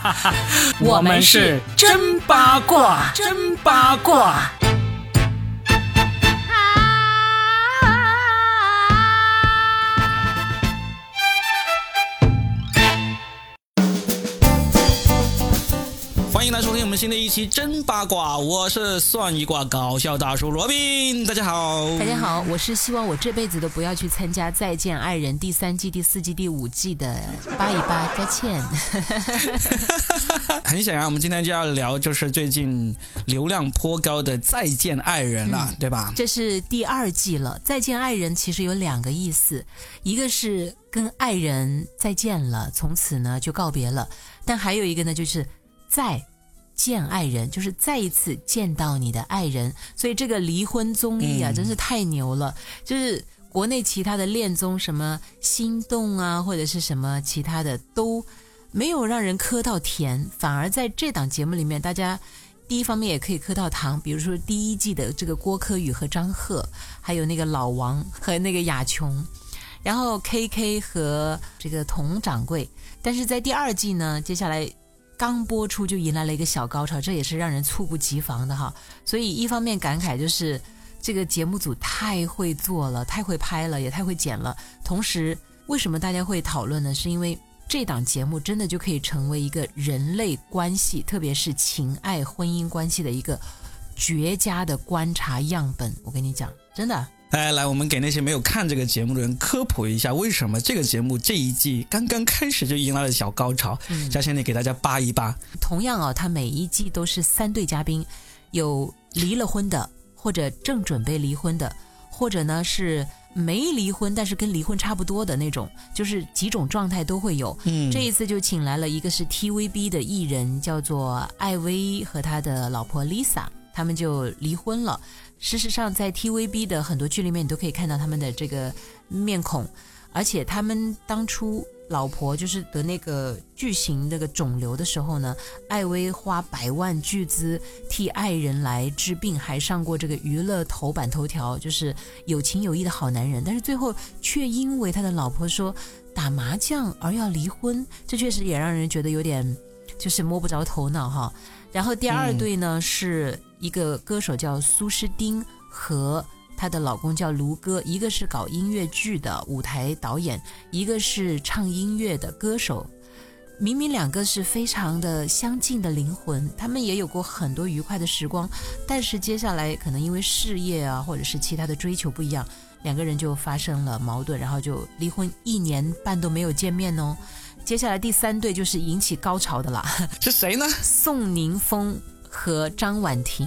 我们是真八卦，真八卦。们新的一期真八卦，我是算一卦搞笑大叔罗宾，大家好，大家好，我是希望我这辈子都不要去参加《再见爱人》第三季、第四季、第五季的八一八佳倩。很显然，我们今天就要聊就是最近流量颇高的《再见爱人》了，对吧？这是第二季了，《再见爱人》其实有两个意思，一个是跟爱人再见了，从此呢就告别了；但还有一个呢，就是再。见爱人就是再一次见到你的爱人，所以这个离婚综艺啊，真是太牛了。就是国内其他的恋综，什么心动啊，或者是什么其他的，都没有让人磕到甜，反而在这档节目里面，大家第一方面也可以磕到糖。比如说第一季的这个郭柯宇和张赫，还有那个老王和那个雅琼，然后 K K 和这个佟掌柜。但是在第二季呢，接下来。刚播出就迎来了一个小高潮，这也是让人猝不及防的哈。所以一方面感慨就是这个节目组太会做了，太会拍了，也太会剪了。同时，为什么大家会讨论呢？是因为这档节目真的就可以成为一个人类关系，特别是情爱婚姻关系的一个绝佳的观察样本。我跟你讲，真的。来来，我们给那些没有看这个节目的人科普一下，为什么这个节目这一季刚刚开始就迎来了小高潮。嘉欣，你给大家扒一扒。同样啊，它每一季都是三对嘉宾，有离了婚的，或者正准备离婚的，或者呢是没离婚但是跟离婚差不多的那种，就是几种状态都会有。嗯，这一次就请来了一个是 TVB 的艺人，叫做艾薇和他的老婆 Lisa，他们就离婚了。事实上，在 TVB 的很多剧里面，你都可以看到他们的这个面孔，而且他们当初老婆就是得那个巨型那个肿瘤的时候呢，艾薇花百万巨资替爱人来治病，还上过这个娱乐头版头条，就是有情有义的好男人。但是最后却因为他的老婆说打麻将而要离婚，这确实也让人觉得有点就是摸不着头脑哈。然后第二对呢是。一个歌手叫苏诗丁和她的老公叫卢哥，一个是搞音乐剧的舞台导演，一个是唱音乐的歌手。明明两个是非常的相近的灵魂，他们也有过很多愉快的时光，但是接下来可能因为事业啊，或者是其他的追求不一样，两个人就发生了矛盾，然后就离婚，一年半都没有见面哦。接下来第三对就是引起高潮的啦，是谁呢？宋宁峰。和张婉婷，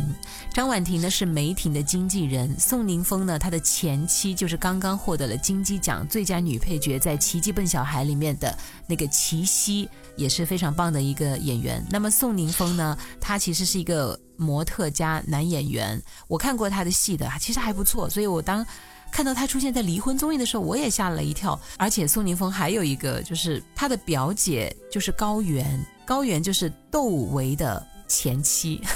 张婉婷呢是梅婷的经纪人，宋宁峰呢他的前妻就是刚刚获得了金鸡奖最佳女配角，在《奇迹笨小孩》里面的那个齐溪也是非常棒的一个演员。那么宋宁峰呢，他其实是一个模特加男演员，我看过他的戏的，其实还不错。所以我当看到他出现在离婚综艺的时候，我也吓了一跳。而且宋宁峰还有一个就是他的表姐就是高原，高原就是窦唯的。前妻。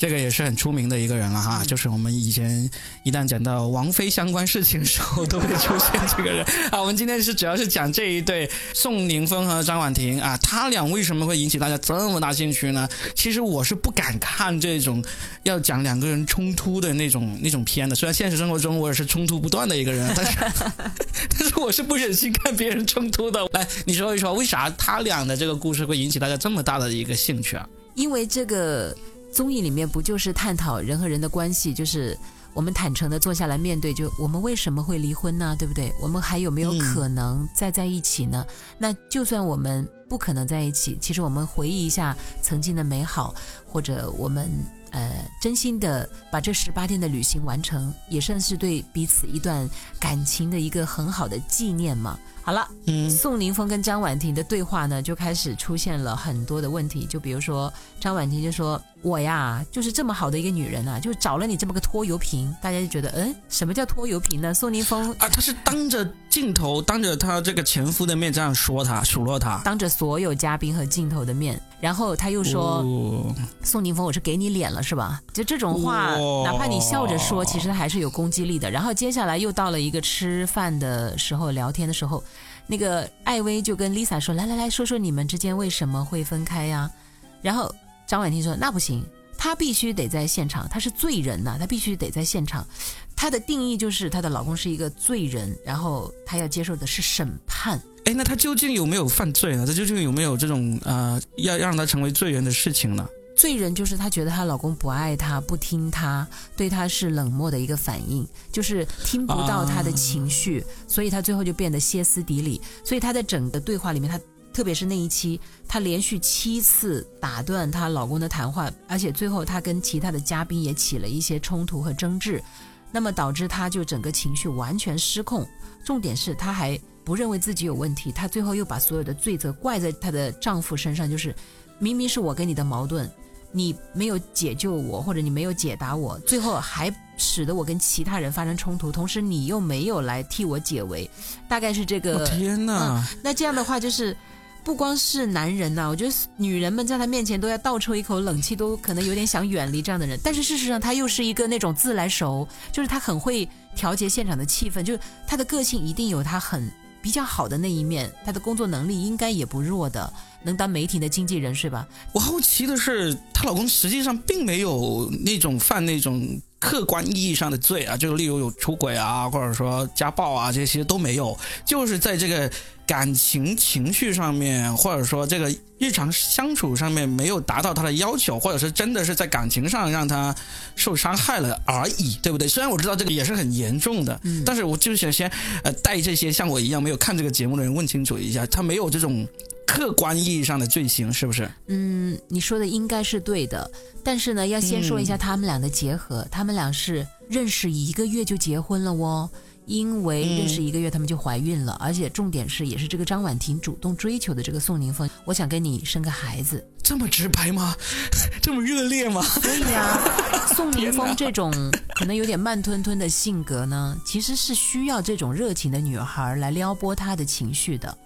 这个也是很出名的一个人了哈，就是我们以前一旦讲到王菲相关事情的时候，都会出现这个人 啊。我们今天是主要是讲这一对宋宁峰和张婉婷啊，他俩为什么会引起大家这么大兴趣呢？其实我是不敢看这种要讲两个人冲突的那种那种片的，虽然现实生活中我也是冲突不断的一个人，但是 但是我是不忍心看别人冲突的。来，你说一说为啥他俩的这个故事会引起大家这么大的一个兴趣啊？因为这个。综艺里面不就是探讨人和人的关系，就是我们坦诚的坐下来面对，就我们为什么会离婚呢？对不对？我们还有没有可能再在一起呢？那就算我们不可能在一起，其实我们回忆一下曾经的美好，或者我们呃真心的把这十八天的旅行完成，也算是对彼此一段感情的一个很好的纪念嘛。好了，嗯，宋宁峰跟张婉婷的对话呢，就开始出现了很多的问题。就比如说，张婉婷就说：“我呀，就是这么好的一个女人啊，就找了你这么个拖油瓶。”大家就觉得，嗯，什么叫拖油瓶呢？宋宁峰啊，他是当着镜头，当着他这个前夫的面这样说他，数落他，当着所有嘉宾和镜头的面，然后他又说：“宋宁峰，我是给你脸了是吧？”就这种话，哪怕你笑着说，其实还是有攻击力的。然后接下来又到了一个吃饭的时候，聊天的时候。那个艾薇就跟 Lisa 说：“来来来说说你们之间为什么会分开呀？”然后张婉婷说：“那不行，她必须得在现场，她是罪人呐，她必须得在现场。她的定义就是她的老公是一个罪人，然后她要接受的是审判。哎，那她究竟有没有犯罪呢？她究竟有没有这种呃要让她成为罪人的事情呢？罪人就是她觉得她老公不爱她，不听她，对她是冷漠的一个反应，就是听不到她的情绪，所以她最后就变得歇斯底里。所以她在整个对话里面，她特别是那一期，她连续七次打断她老公的谈话，而且最后她跟其他的嘉宾也起了一些冲突和争执，那么导致她就整个情绪完全失控。重点是她还不认为自己有问题，她最后又把所有的罪责怪在她的丈夫身上，就是明明是我跟你的矛盾。你没有解救我，或者你没有解答我，最后还使得我跟其他人发生冲突，同时你又没有来替我解围，大概是这个。天哪！那这样的话就是，不光是男人呐，我觉得女人们在他面前都要倒抽一口冷气，都可能有点想远离这样的人。但是事实上，他又是一个那种自来熟，就是他很会调节现场的气氛，就是他的个性一定有他很比较好的那一面，他的工作能力应该也不弱的。能当媒体的经纪人是吧？我好奇的是，她老公实际上并没有那种犯那种客观意义上的罪啊，就例如有出轨啊，或者说家暴啊，这些都没有，就是在这个感情情绪上面，或者说这个日常相处上面没有达到他的要求，或者是真的是在感情上让他受伤害了而已，对不对？虽然我知道这个也是很严重的，但是我就想先呃带这些像我一样没有看这个节目的人问清楚一下，他没有这种。客观意义上的罪行是不是？嗯，你说的应该是对的，但是呢，要先说一下他们俩的结合。他们俩是认识一个月就结婚了哦，因为认识一个月他们就怀孕了，而且重点是也是这个张婉婷主动追求的这个宋宁峰，我想跟你生个孩子，这么直白吗？这么热烈吗？所以啊，宋宁峰这种可能有点慢吞吞的性格呢，其实是需要这种热情的女孩来撩拨他的情绪的。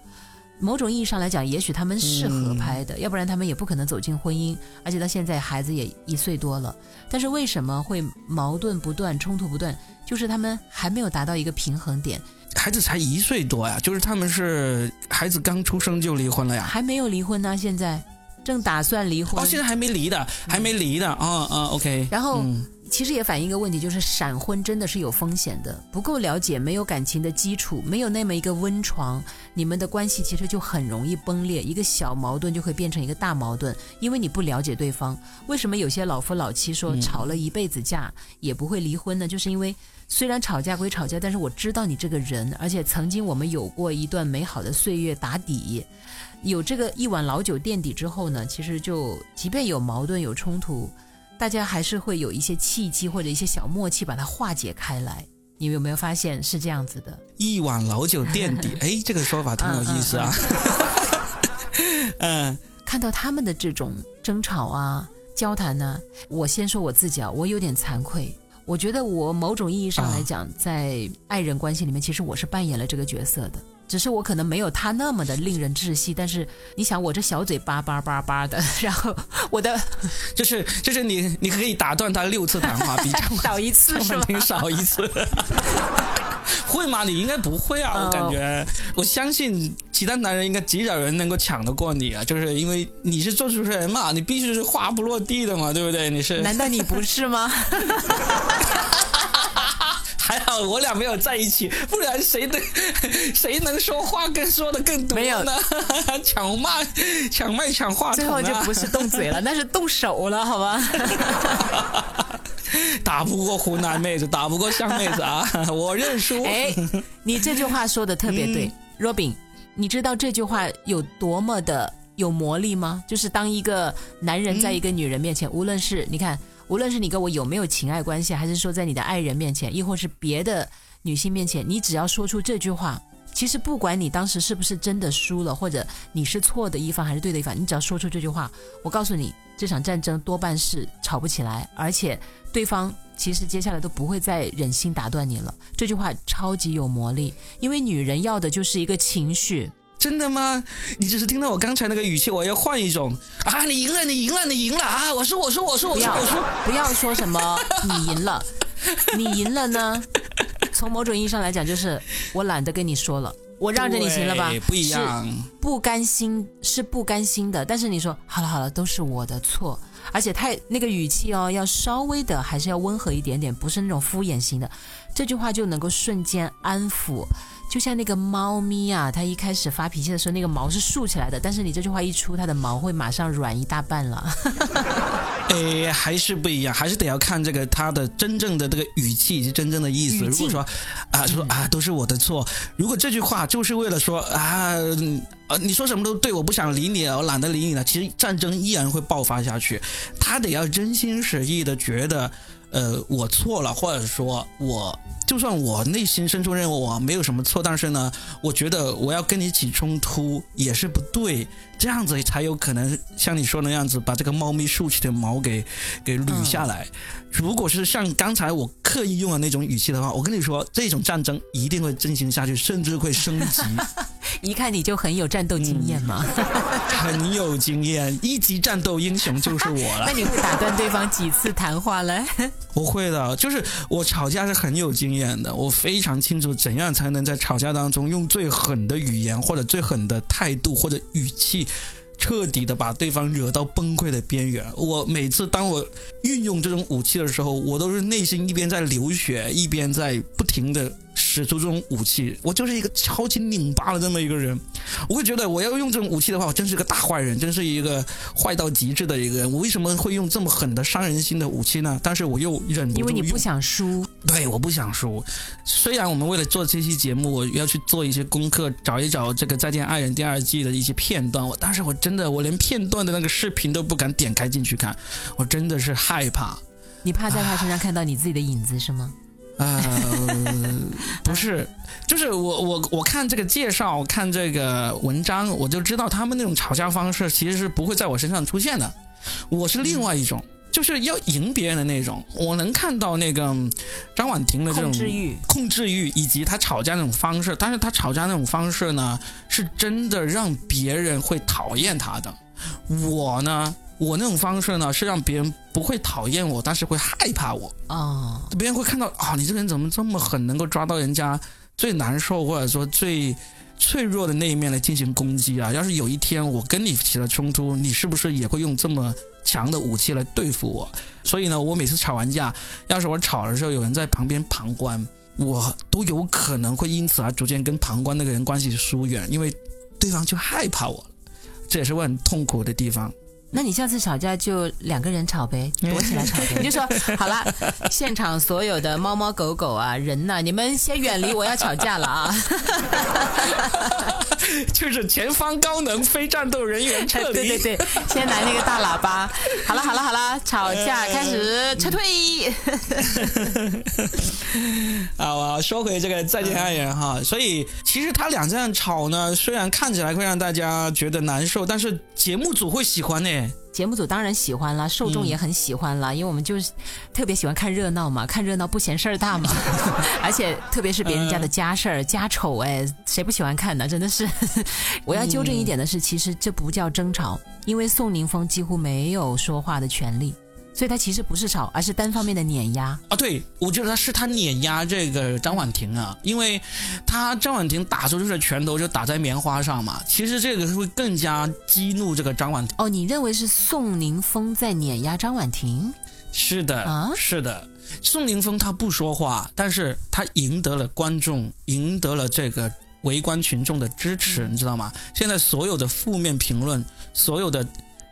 某种意义上来讲，也许他们是合拍的，要不然他们也不可能走进婚姻。而且到现在孩子也一岁多了，但是为什么会矛盾不断、冲突不断？就是他们还没有达到一个平衡点。孩子才一岁多呀，就是他们是孩子刚出生就离婚了呀？还没有离婚呢，现在正打算离婚。哦，现在还没离的，还没离的。啊啊，OK。然后。其实也反映一个问题，就是闪婚真的是有风险的。不够了解，没有感情的基础，没有那么一个温床，你们的关系其实就很容易崩裂。一个小矛盾就会变成一个大矛盾，因为你不了解对方。为什么有些老夫老妻说吵了一辈子架也不会离婚呢？就是因为虽然吵架归吵架，但是我知道你这个人，而且曾经我们有过一段美好的岁月打底，有这个一碗老酒垫底之后呢，其实就即便有矛盾有冲突。大家还是会有一些契机或者一些小默契，把它化解开来。你们有没有发现是这样子的？一碗老酒垫底，哎，这个说法挺有意思啊。嗯，看到他们的这种争吵啊、交谈呢，我先说我自己啊，我有点惭愧。我觉得我某种意义上来讲，在爱人关系里面，其实我是扮演了这个角色的。只是我可能没有他那么的令人窒息，但是你想我这小嘴巴叭叭叭的，然后我的 就是就是你你可以打断他六次谈话，比 少一次是吧？少一次，会吗？你应该不会啊，我感觉我相信其他男人应该极少人能够抢得过你啊，就是因为你是做主持人嘛，你必须是话不落地的嘛，对不对？你是？难道你不是吗？我俩没有在一起，不然谁能 谁能说话更说的更多呢？抢麦抢麦抢话，最后就不是动嘴了，那是动手了，好吧？打不过湖南妹子，打不过湘妹子啊！我认输。哎，你这句话说的特别对，Robin，你知道这句话有多么的有魔力吗？就是当一个男人在一个女人面前，无论是你看。无论是你跟我有没有情爱关系，还是说在你的爱人面前，亦或是别的女性面前，你只要说出这句话，其实不管你当时是不是真的输了，或者你是错的一方还是对的一方，你只要说出这句话，我告诉你，这场战争多半是吵不起来，而且对方其实接下来都不会再忍心打断你了。这句话超级有魔力，因为女人要的就是一个情绪。真的吗？你只是听到我刚才那个语气，我要换一种啊！你赢了，你赢了，你赢了啊！我说，我说，我说，我说，我说，不要说什么 你赢了，你赢了呢？从某种意义上来讲，就是我懒得跟你说了，我让着你行了吧对？不一样。不甘心是不甘心的，但是你说好了好了，都是我的错，而且太那个语气哦，要稍微的还是要温和一点点，不是那种敷衍型的，这句话就能够瞬间安抚。就像那个猫咪啊，它一开始发脾气的时候，那个毛是竖起来的，但是你这句话一出，它的毛会马上软一大半了。诶，还是不一样，还是得要看这个它的真正的这个语气以及真正的意思。如果说啊，说啊都是我的错，如果这句话就是为了说啊，嗯呃，你说什么都对，我不想理你了，我懒得理你了，其实战争依然会爆发下去。他得要真心实意的觉得，呃，我错了，或者说我。就算我内心深处认为我没有什么错，但是呢，我觉得我要跟你起冲突也是不对，这样子才有可能像你说的那样子，把这个猫咪竖起的毛给给捋下来。如果是像刚才我刻意用的那种语气的话，我跟你说，这种战争一定会进行下去，甚至会升级。一看你就很有战斗经验嘛。很有经验，一级战斗英雄就是我了 那。你会打断对方几次谈话嘞？不会的，就是我吵架是很有经验的，我非常清楚怎样才能在吵架当中用最狠的语言或者最狠的态度或者语气。彻底的把对方惹到崩溃的边缘。我每次当我运用这种武器的时候，我都是内心一边在流血，一边在不停的使出这种武器。我就是一个超级拧巴的这么一个人。我会觉得我要用这种武器的话，我真是个大坏人，真是一个坏到极致的一个人。我为什么会用这么狠的伤人心的武器呢？但是我又忍不住因为你不想输。对，我不想输。虽然我们为了做这期节目，我要去做一些功课，找一找这个《再见爱人》第二季的一些片段，我但是我真的我连片段的那个视频都不敢点开进去看，我真的是害怕。你怕在他身上看到你自己的影子是吗？呃，不是，就是我我我看这个介绍，看这个文章，我就知道他们那种吵架方式其实是不会在我身上出现的。我是另外一种，就是要赢别人的那种。我能看到那个嗯张婉婷的这种控制欲。控制欲以及她吵架那种方式，但是她吵架那种方式呢，是真的让别人会讨厌她的。我呢，我那种方式呢，是让别人不会讨厌我，但是会害怕我。啊，别人会看到啊，你这个人怎么这么狠，能够抓到人家最难受或者说最脆弱的那一面来进行攻击啊！要是有一天我跟你起了冲突，你是不是也会用这么强的武器来对付我？所以呢，我每次吵完架，要是我吵的时候有人在旁边旁观，我都有可能会因此而逐渐跟旁观那个人关系疏远，因为对方就害怕我了。这也是我很痛苦的地方。那你下次吵架就两个人吵呗，躲起来吵呗。你就说好了，现场所有的猫猫狗狗啊、人呐、你们先远离，我要吵架了啊！就是前方高能非战斗人员撤离。对对对，先拿那个大喇叭。好了好了好了，吵架开始撤退。好啊，说回这个再见爱人哈，所以其实他俩这样吵呢，虽然看起来会让大家觉得难受，但是节目组会喜欢呢。节目组当然喜欢了，受众也很喜欢啦，因为我们就是特别喜欢看热闹嘛，看热闹不嫌事儿大嘛，而且特别是别人家的家事儿、家丑，哎，谁不喜欢看呢？真的是。我要纠正一点的是，其实这不叫争吵，因为宋宁峰几乎没有说话的权利，所以他其实不是吵，而是单方面的碾压。啊，对，我觉得他是他碾压这个张婉婷啊，因为他张婉婷打出去的拳头就打在棉花上嘛，其实这个会更加激怒这个张婉婷。哦，你认为是宋宁峰在碾压张婉婷？是的，啊是的，宋宁峰他不说话，但是他赢得了观众，赢得了这个围观群众的支持，你知道吗？现在所有的负面评论，所有的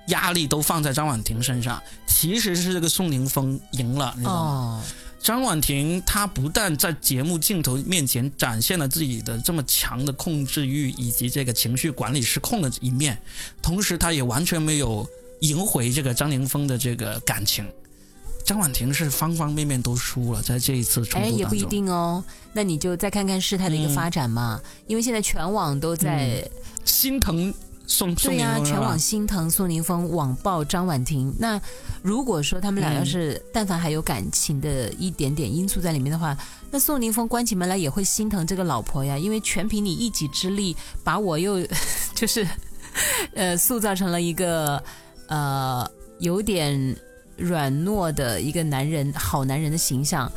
压力都放在张婉婷身上，其实是这个宋宁峰赢了，你知道吗？哦，张婉婷她不但在节目镜头面前展现了自己的这么强的控制欲以及这个情绪管理失控的一面，同时她也完全没有赢回这个张凌峰的这个感情。张婉婷是方方面面都输了，在这一次冲突哎。也不一定哦。那你就再看看事态的一个发展嘛，因为现在全网都在。心疼宋宋对呀、全网心疼宋宁峰，网暴张婉婷。那如果说他们俩要是但凡还有感情的一点点因素在里面的话，那宋宁峰关起门来也会心疼这个老婆呀，因为全凭你一己之力把我又 就是呃塑造成了一个呃有点软糯的一个男人，好男人的形象。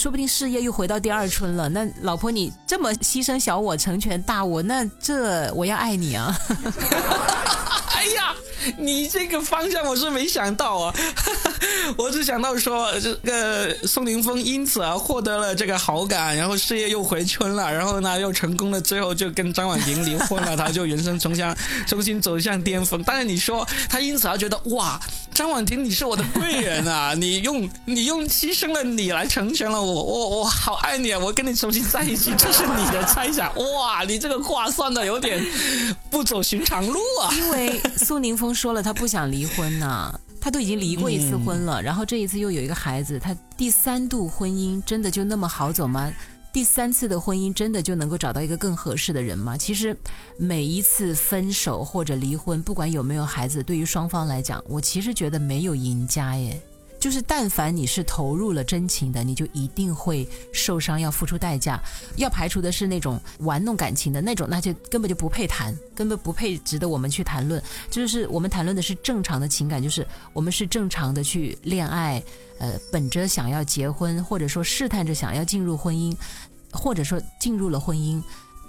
说不定事业又回到第二春了。那老婆，你这么牺牲小我成全大我，那这我要爱你啊！哎呀，你这个方向我是没想到啊，我只想到说这个宋宁峰因此而获得了这个好感，然后事业又回春了，然后呢又成功了，最后就跟张婉婷离婚了，他就人生重向重新走向巅峰。但是你说他因此而觉得哇，张婉婷你是我的贵人啊，你用你用牺牲了你来成全了我，我我好爱你啊，我跟你重新在一起，这是你的猜想哇，你这个话算的有点不走寻常路啊，因为。宋宁峰说了，他不想离婚呐，他都已经离过一次婚了，然后这一次又有一个孩子，他第三度婚姻真的就那么好走吗？第三次的婚姻真的就能够找到一个更合适的人吗？其实每一次分手或者离婚，不管有没有孩子，对于双方来讲，我其实觉得没有赢家耶。就是，但凡你是投入了真情的，你就一定会受伤，要付出代价。要排除的是那种玩弄感情的那种，那就根本就不配谈，根本不配值得我们去谈论。就是我们谈论的是正常的情感，就是我们是正常的去恋爱，呃，本着想要结婚，或者说试探着想要进入婚姻，或者说进入了婚姻，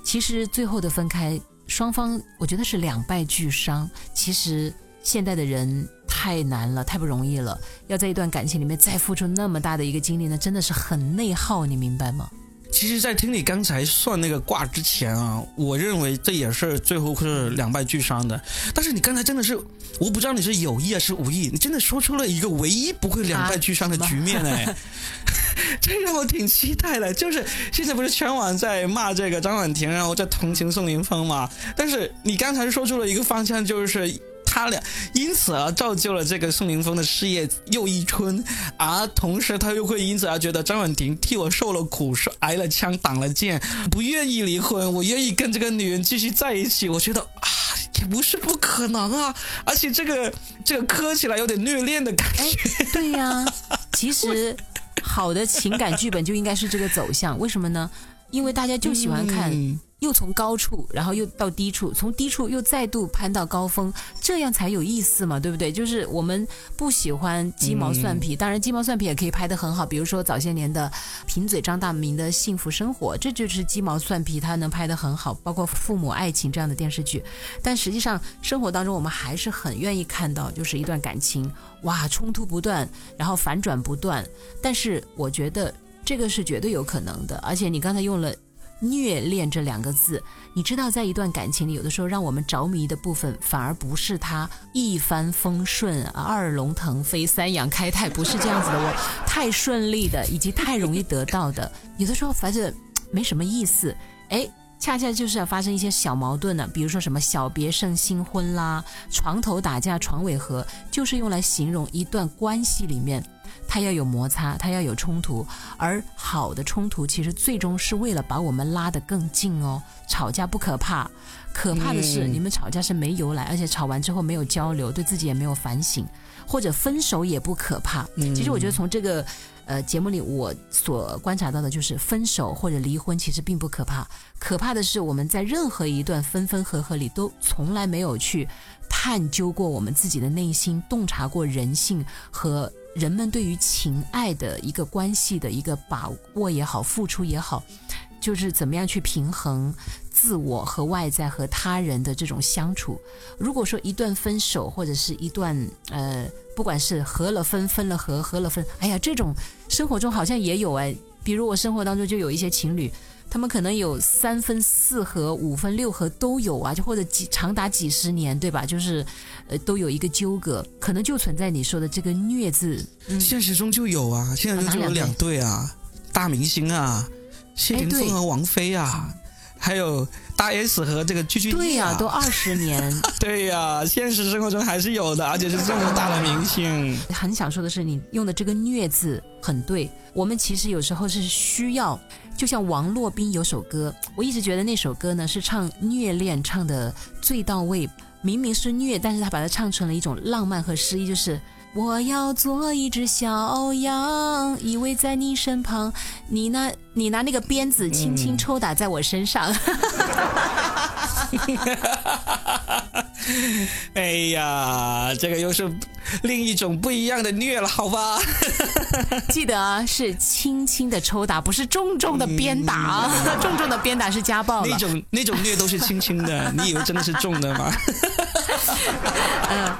其实最后的分开，双方我觉得是两败俱伤。其实现代的人。太难了，太不容易了。要在一段感情里面再付出那么大的一个精力那，真的是很内耗，你明白吗？其实，在听你刚才算那个卦之前啊，我认为这也是最后是两败俱伤的。但是你刚才真的是，我不知道你是有意还是无意，你真的说出了一个唯一不会两败俱伤的局面哎，这让我挺期待的。就是现在不是全网在骂这个张婉婷，然后在同情宋宁峰嘛？但是你刚才说出了一个方向，就是。他俩因此而造就了这个宋宁峰的事业又一春，而同时他又会因此而觉得张婉婷替我受了苦，是挨了枪挡了剑，不愿意离婚，我愿意跟这个女人继续在一起。我觉得啊，也不是不可能啊，而且这个这个磕起来有点虐恋的感觉。对呀，其实好的情感剧本就应该是这个走向，为什么呢？因为大家就喜欢看。又从高处，然后又到低处，从低处又再度攀到高峰，这样才有意思嘛，对不对？就是我们不喜欢鸡毛蒜皮，当然鸡毛蒜皮也可以拍得很好，比如说早些年的贫嘴张大民的幸福生活，这就是鸡毛蒜皮，它能拍得很好，包括父母爱情这样的电视剧。但实际上生活当中，我们还是很愿意看到，就是一段感情，哇，冲突不断，然后反转不断。但是我觉得这个是绝对有可能的，而且你刚才用了。虐恋这两个字，你知道，在一段感情里，有的时候让我们着迷的部分，反而不是他一帆风顺、二龙腾飞、三阳开泰，不是这样子的。我太顺利的，以及太容易得到的，有的时候反正没什么意思。哎，恰恰就是要发生一些小矛盾呢，比如说什么小别胜新婚啦，床头打架床尾和，就是用来形容一段关系里面。它要有摩擦，它要有冲突，而好的冲突其实最终是为了把我们拉得更近哦。吵架不可怕，可怕的是你们吵架是没由来，而且吵完之后没有交流，对自己也没有反省，或者分手也不可怕。其实我觉得从这个呃节目里，我所观察到的就是分手或者离婚其实并不可怕，可怕的是我们在任何一段分分合合里都从来没有去探究过我们自己的内心，洞察过人性和。人们对于情爱的一个关系的一个把握也好，付出也好，就是怎么样去平衡自我和外在和他人的这种相处。如果说一段分手或者是一段呃，不管是合了分分了合合了分，哎呀，这种生活中好像也有哎，比如我生活当中就有一些情侣。他们可能有三分四合、五分六合都有啊，就或者几长达几十年，对吧？就是，呃，都有一个纠葛，可能就存在你说的这个虐字。现实中就有啊，现实中就有两对啊，大明星啊，谢霆锋和王菲啊，还有大 S 和这个鞠婧祎。对呀，都二十年。对呀，现实生活中还是有的，而且是这么大的明星。很想说的是，你用的这个虐字很对，我们其实有时候是需要。就像王洛宾有首歌，我一直觉得那首歌呢是唱虐恋唱的最到位。明明是虐，但是他把它唱成了一种浪漫和诗意，就是我要做一只小羊，依偎在你身旁，你拿你拿那个鞭子轻轻抽打在我身上。哎呀，这个又是另一种不一样的虐了，好吧？记得啊，是轻轻的抽打，不是重重的鞭打啊！重重的鞭打是家暴。那种那种虐都是轻轻的，你以为真的是重的吗？嗯，哎，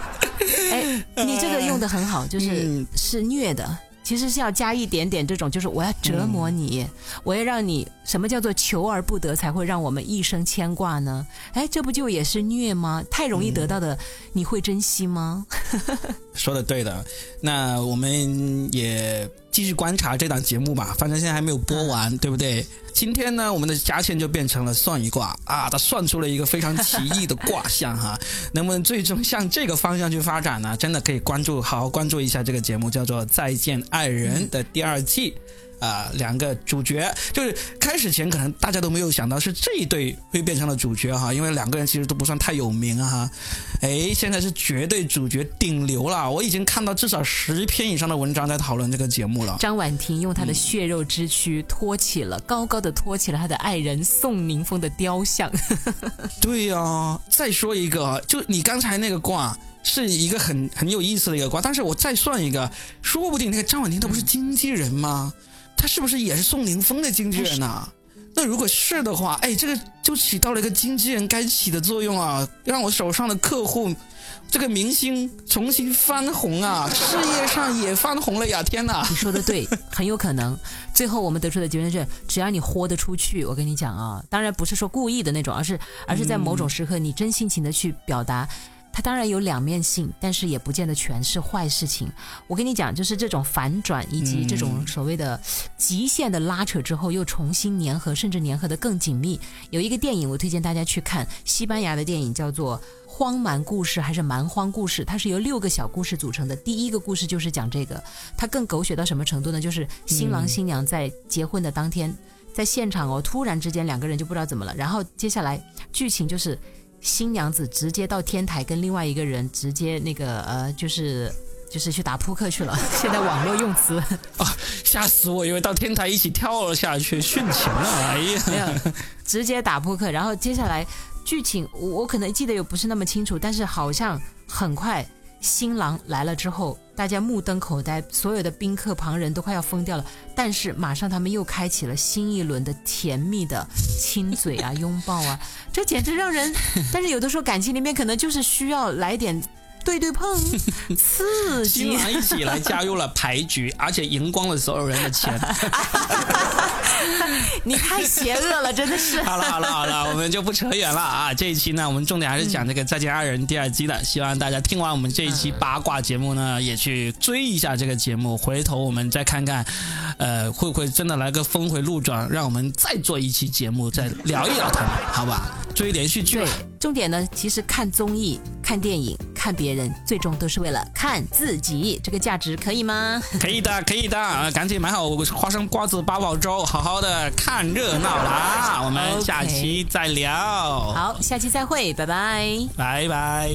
你这个用的很好，就是嗯是虐的。其实是要加一点点这种，就是我要折磨你，我要让你什么叫做求而不得，才会让我们一生牵挂呢？哎，这不就也是虐吗？太容易得到的，你会珍惜吗？说的对的，那我们也继续观察这档节目吧，反正现在还没有播完，对不对？今天呢，我们的嘉倩就变成了算一卦啊，他算出了一个非常奇异的卦象哈，能不能最终向这个方向去发展呢？真的可以关注，好好关注一下这个节目，叫做《再见爱人》的第二季。啊、两个主角就是开始前可能大家都没有想到是这一对会变成了主角哈，因为两个人其实都不算太有名啊哈。哎，现在是绝对主角顶流了，我已经看到至少十篇以上的文章在讨论这个节目了。张婉婷用她的血肉之躯托起了，高高的托起了她的爱人宋宁峰的雕像。对呀、再说一个，啊就你刚才那个卦。是一个很很有意思的一个卦，但是我再算一个，说不定那个张婉婷她不是经纪人吗？她是不是也是宋宁峰的经纪人呐、那如果是的话，哎，这个就起到了一个经纪人该起的作用啊，让我手上的客户，这个明星重新翻红啊，事业上也翻红了呀！天哪！你说的对，很有可能。最后我们得出的结论是，只要你豁得出去，我跟你讲啊，当然不是说故意的那种，而是而是在某种时刻你真性情的去表达。它当然有两面性，但是也不见得全是坏事情。我跟你讲，就是这种反转以及这种所谓的极限的拉扯之后，又重新粘合，甚至粘合的更紧密。有一个电影，我推荐大家去看，西班牙的电影叫做《荒蛮故事》还是《蛮荒故事》，它是由六个小故事组成的。第一个故事就是讲这个，它更狗血到什么程度呢？就是新郎新娘在结婚的当天，在现场哦，突然之间两个人就不知道怎么了，然后接下来剧情就是新娘子直接到天台跟另外一个人直接那个呃，就是就是去打扑克去了。现在网络用词啊吓死我！以为到天台一起跳了下去殉情了。哎呀，没有，直接打扑克，然后接下来剧情我我可能记得又不是那么清楚，但是好像很快新郎来了之后，大家目瞪口呆，所有的宾客旁人都快要疯掉了。但是马上他们又开启了新一轮的甜蜜的亲嘴啊、拥抱啊，这简直让人。但是有的时候感情里面可能就是需要来点对对碰，刺激。新郎一起来加入了牌局，而且赢光了所有人的钱。你太邪恶了，真的是。好了好了好了，我们就不扯远了啊！这一期呢，我们重点还是讲这个《再见爱人》第二季的，希望大家听完我们这一期八卦节目呢，也去追一下这个节目。回头我们再看看，呃，会不会真的来个峰回路转，让我们再做一期节目，再聊一聊他们，好吧？追连续剧，重点呢，其实看综艺、看电影、看别人，最终都是为了看自己，这个价值可以吗？可以的，可以的，啊赶紧买好花生瓜子八宝粥，好好的看热闹啦！我们下期再聊，好，下期再会，拜拜。拜拜。